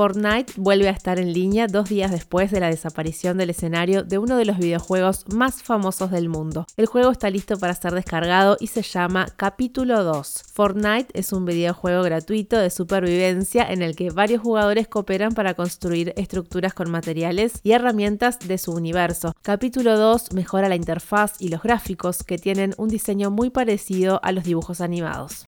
Fortnite vuelve a estar en línea dos días después de la desaparición del escenario de uno de los videojuegos más famosos del mundo. El juego está listo para ser descargado y se llama Capítulo 2. Fortnite es un videojuego gratuito de supervivencia en el que varios jugadores cooperan para construir estructuras con materiales y herramientas de su universo. Capítulo 2 mejora la interfaz y los gráficos que tienen un diseño muy parecido a los dibujos animados.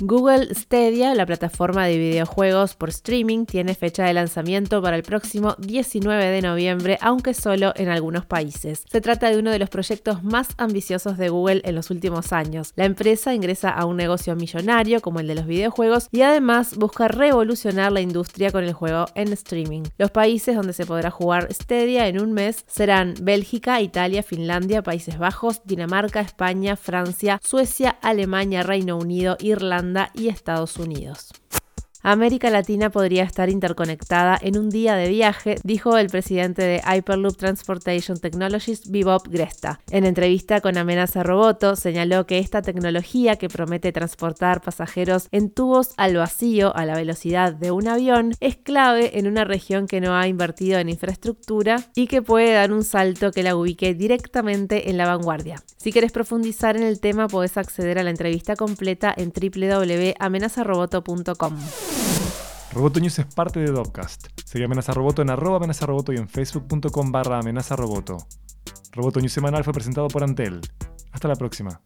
Google Stadia, la plataforma de videojuegos por streaming, tiene fecha de lanzamiento para el próximo 19 de noviembre, aunque solo en algunos países. Se trata de uno de los proyectos más ambiciosos de Google en los últimos años. La empresa ingresa a un negocio millonario como el de los videojuegos y además busca revolucionar la industria con el juego en streaming. Los países donde se podrá jugar Stadia en un mes serán Bélgica, Italia, Finlandia, Países Bajos, Dinamarca, España, Francia, Suecia, Alemania, Reino Unido, Irlanda, y Estados Unidos. América Latina podría estar interconectada en un día de viaje, dijo el presidente de Hyperloop Transportation Technologies, Bebop Gresta. En entrevista con Amenaza Roboto, señaló que esta tecnología que promete transportar pasajeros en tubos al vacío a la velocidad de un avión es clave en una región que no ha invertido en infraestructura y que puede dar un salto que la ubique directamente en la vanguardia. Si quieres profundizar en el tema, puedes acceder a la entrevista completa en www.amenazaroboto.com. Roboto News es parte de Dopcast. Sigue Amenaza Roboto en arroba amenaza roboto y en facebook.com barra amenaza roboto. News semanal fue presentado por Antel. Hasta la próxima.